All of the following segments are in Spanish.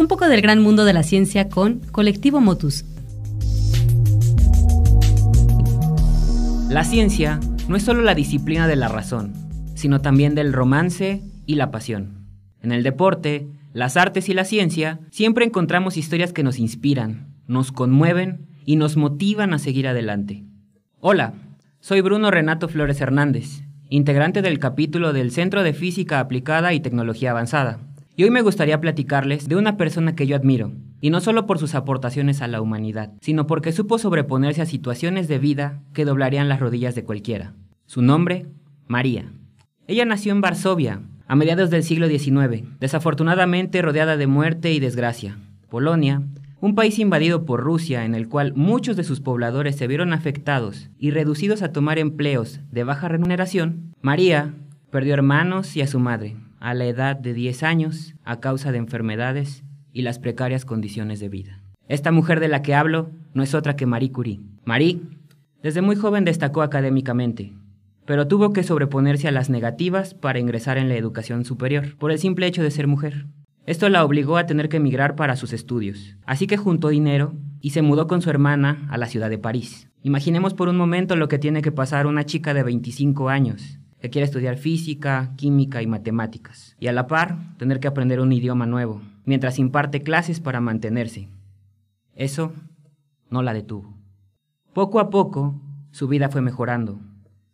Un poco del gran mundo de la ciencia con Colectivo Motus. La ciencia no es solo la disciplina de la razón, sino también del romance y la pasión. En el deporte, las artes y la ciencia siempre encontramos historias que nos inspiran, nos conmueven y nos motivan a seguir adelante. Hola, soy Bruno Renato Flores Hernández, integrante del capítulo del Centro de Física Aplicada y Tecnología Avanzada. Y hoy me gustaría platicarles de una persona que yo admiro, y no solo por sus aportaciones a la humanidad, sino porque supo sobreponerse a situaciones de vida que doblarían las rodillas de cualquiera. Su nombre, María. Ella nació en Varsovia, a mediados del siglo XIX, desafortunadamente rodeada de muerte y desgracia. Polonia, un país invadido por Rusia en el cual muchos de sus pobladores se vieron afectados y reducidos a tomar empleos de baja remuneración, María perdió hermanos y a su madre, a la edad de 10 años, a causa de enfermedades y las precarias condiciones de vida. Esta mujer de la que hablo no es otra que Marie Curie. Marie, desde muy joven destacó académicamente, pero tuvo que sobreponerse a las negativas para ingresar en la educación superior, por el simple hecho de ser mujer. Esto la obligó a tener que emigrar para sus estudios, así que juntó dinero y se mudó con su hermana a la ciudad de París. Imaginemos por un momento lo que tiene que pasar una chica de 25 años, que quiere estudiar física, química y matemáticas, y a la par tener que aprender un idioma nuevo, mientras imparte clases para mantenerse. Eso no la detuvo. Poco a poco, su vida fue mejorando.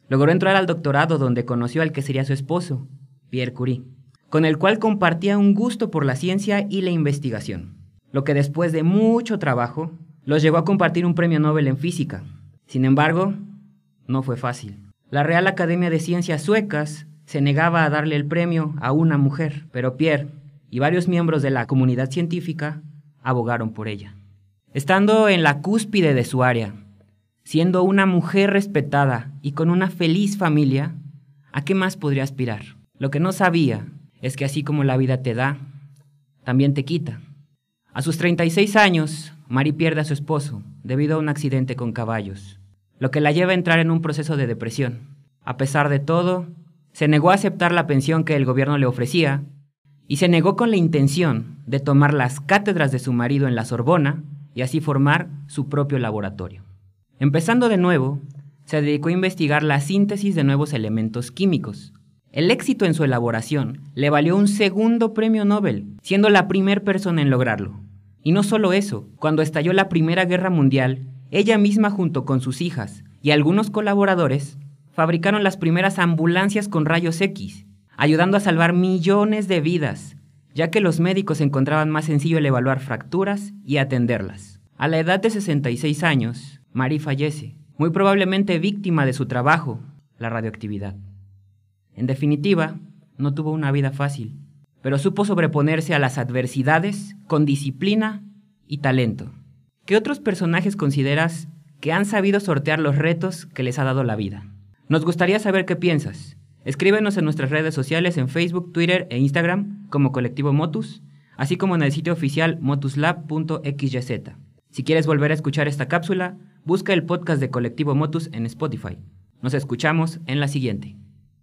Logró entrar al doctorado donde conoció al que sería su esposo, Pierre Curie con el cual compartía un gusto por la ciencia y la investigación, lo que después de mucho trabajo los llevó a compartir un premio Nobel en física. Sin embargo, no fue fácil. La Real Academia de Ciencias Suecas se negaba a darle el premio a una mujer, pero Pierre y varios miembros de la comunidad científica abogaron por ella. Estando en la cúspide de su área, siendo una mujer respetada y con una feliz familia, ¿a qué más podría aspirar? Lo que no sabía es que así como la vida te da, también te quita. A sus 36 años, Mari pierde a su esposo debido a un accidente con caballos, lo que la lleva a entrar en un proceso de depresión. A pesar de todo, se negó a aceptar la pensión que el gobierno le ofrecía y se negó con la intención de tomar las cátedras de su marido en la Sorbona y así formar su propio laboratorio. Empezando de nuevo, se dedicó a investigar la síntesis de nuevos elementos químicos, el éxito en su elaboración le valió un segundo premio Nobel, siendo la primera persona en lograrlo. Y no solo eso, cuando estalló la Primera Guerra Mundial, ella misma junto con sus hijas y algunos colaboradores fabricaron las primeras ambulancias con rayos X, ayudando a salvar millones de vidas, ya que los médicos encontraban más sencillo el evaluar fracturas y atenderlas. A la edad de 66 años, Marie fallece, muy probablemente víctima de su trabajo, la radioactividad. En definitiva, no tuvo una vida fácil, pero supo sobreponerse a las adversidades con disciplina y talento. ¿Qué otros personajes consideras que han sabido sortear los retos que les ha dado la vida? Nos gustaría saber qué piensas. Escríbenos en nuestras redes sociales en Facebook, Twitter e Instagram como Colectivo Motus, así como en el sitio oficial motuslab.xyz. Si quieres volver a escuchar esta cápsula, busca el podcast de Colectivo Motus en Spotify. Nos escuchamos en la siguiente.